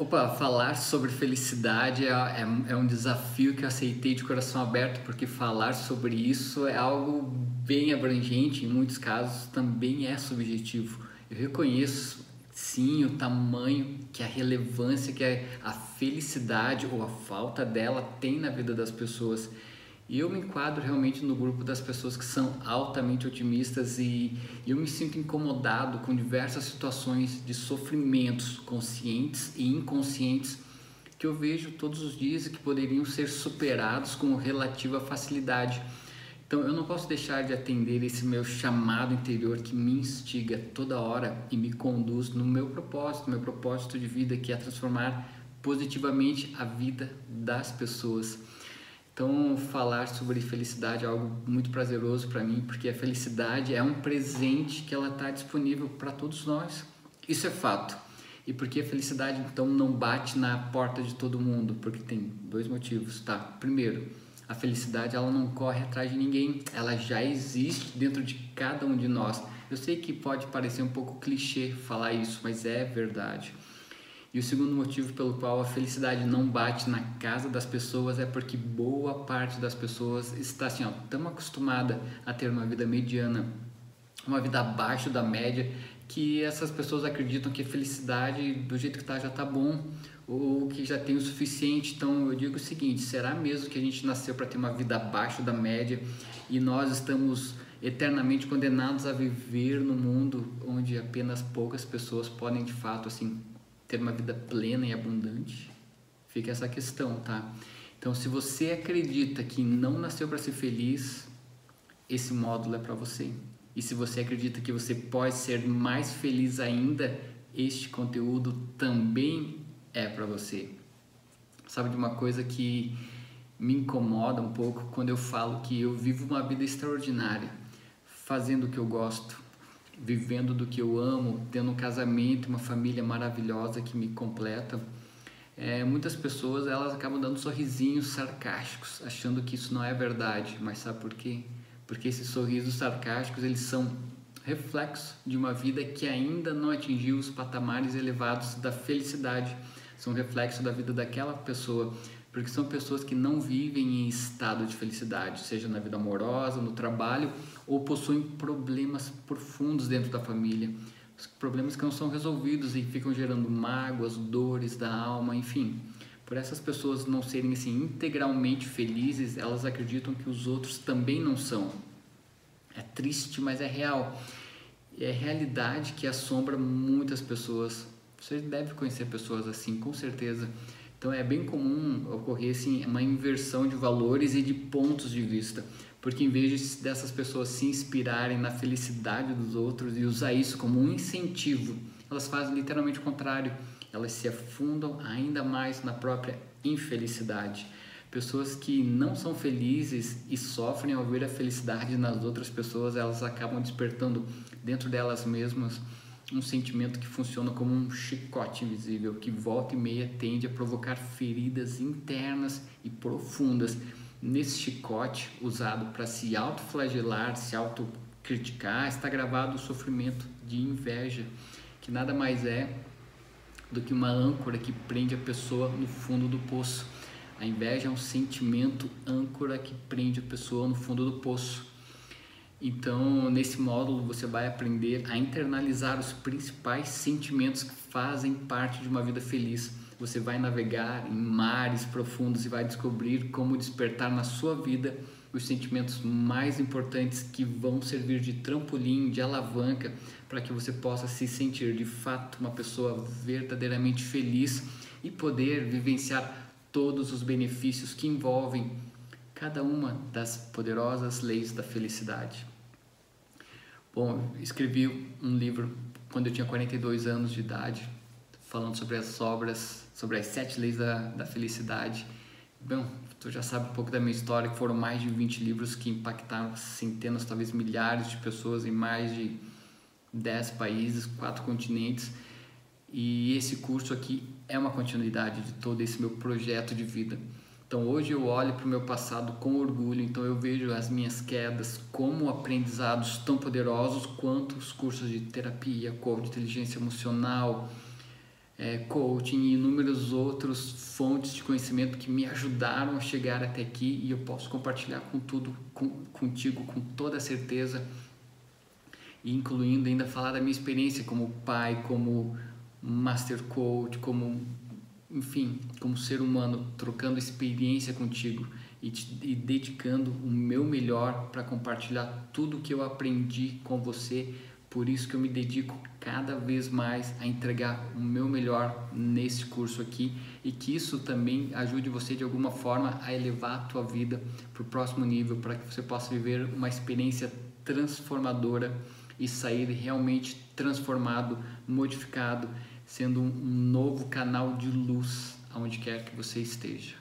Opa, falar sobre felicidade é, é, é, um desafio que eu aceitei de coração aberto, porque falar sobre isso é algo bem abrangente, em muitos casos também é subjetivo. Eu reconheço, sim, o tamanho que a relevância que a felicidade ou a falta dela tem na vida das pessoas. E eu me enquadro realmente no grupo das pessoas que são altamente otimistas e eu me sinto incomodado com diversas situações de sofrimentos conscientes e inconscientes que eu vejo todos os dias e que poderiam ser superados com relativa facilidade. Então eu não posso deixar de atender esse meu chamado interior que me instiga toda hora e me conduz no meu propósito, meu propósito de vida que é transformar positivamente a vida das pessoas. Então, falar sobre felicidade é algo muito prazeroso para mim, porque a felicidade é um presente que ela está disponível para todos nós. Isso é fato. E porque a felicidade então não bate na porta de todo mundo? Porque tem dois motivos, tá? Primeiro, a felicidade ela não corre atrás de ninguém, ela já existe dentro de cada um de nós. Eu sei que pode parecer um pouco clichê falar isso, mas é verdade. E o segundo motivo pelo qual a felicidade não bate na casa das pessoas é porque boa parte das pessoas está assim, ó, tão acostumada a ter uma vida mediana, uma vida abaixo da média, que essas pessoas acreditam que a felicidade do jeito que está já está bom ou que já tem o suficiente. Então eu digo o seguinte: será mesmo que a gente nasceu para ter uma vida abaixo da média e nós estamos eternamente condenados a viver no mundo onde apenas poucas pessoas podem de fato assim ter uma vida plena e abundante? Fica essa questão, tá? Então, se você acredita que não nasceu para ser feliz, esse módulo é para você. E se você acredita que você pode ser mais feliz ainda, este conteúdo também é para você. Sabe de uma coisa que me incomoda um pouco quando eu falo que eu vivo uma vida extraordinária, fazendo o que eu gosto, vivendo do que eu amo, tendo um casamento, uma família maravilhosa que me completa. É, muitas pessoas elas acabam dando sorrisinhos sarcásticos, achando que isso não é verdade. Mas sabe por quê? Porque esses sorrisos sarcásticos eles são reflexo de uma vida que ainda não atingiu os patamares elevados da felicidade. São reflexo da vida daquela pessoa, porque são pessoas que não vivem em estado de felicidade, seja na vida amorosa, no trabalho, ou possuem problemas profundos dentro da família, problemas que não são resolvidos e ficam gerando mágoas, dores da alma, enfim. Por essas pessoas não serem assim integralmente felizes, elas acreditam que os outros também não são. É triste, mas é real. É realidade que assombra muitas pessoas. Você deve conhecer pessoas assim, com certeza então é bem comum ocorrer assim, uma inversão de valores e de pontos de vista, porque em vez dessas pessoas se inspirarem na felicidade dos outros e usar isso como um incentivo, elas fazem literalmente o contrário, elas se afundam ainda mais na própria infelicidade. Pessoas que não são felizes e sofrem ao ver a felicidade nas outras pessoas, elas acabam despertando dentro delas mesmas um sentimento que funciona como um chicote invisível que volta e meia tende a provocar feridas internas e profundas. Nesse chicote usado para se autoflagelar, se autocriticar, está gravado o sofrimento de inveja, que nada mais é do que uma âncora que prende a pessoa no fundo do poço. A inveja é um sentimento âncora que prende a pessoa no fundo do poço. Então, nesse módulo, você vai aprender a internalizar os principais sentimentos que fazem parte de uma vida feliz. Você vai navegar em mares profundos e vai descobrir como despertar na sua vida os sentimentos mais importantes que vão servir de trampolim, de alavanca, para que você possa se sentir de fato uma pessoa verdadeiramente feliz e poder vivenciar todos os benefícios que envolvem cada uma das poderosas leis da felicidade. Bom, escrevi um livro quando eu tinha 42 anos de idade, falando sobre as obras, sobre as sete leis da, da felicidade. Bom, tu já sabe um pouco da minha história, que foram mais de 20 livros que impactaram centenas, talvez milhares de pessoas em mais de 10 países, quatro continentes. E esse curso aqui é uma continuidade de todo esse meu projeto de vida. Então hoje eu olho para o meu passado com orgulho, então eu vejo as minhas quedas como aprendizados tão poderosos quanto os cursos de terapia, coach de inteligência emocional, é, coaching e inúmeros outros fontes de conhecimento que me ajudaram a chegar até aqui e eu posso compartilhar com tudo com, contigo com toda certeza, incluindo ainda falar da minha experiência como pai, como master coach, como enfim, como ser humano, trocando experiência contigo e, te, e dedicando o meu melhor para compartilhar tudo que eu aprendi com você. Por isso que eu me dedico cada vez mais a entregar o meu melhor nesse curso aqui e que isso também ajude você de alguma forma a elevar a tua vida para o próximo nível, para que você possa viver uma experiência transformadora e sair realmente transformado, modificado, sendo um novo canal de luz aonde quer que você esteja.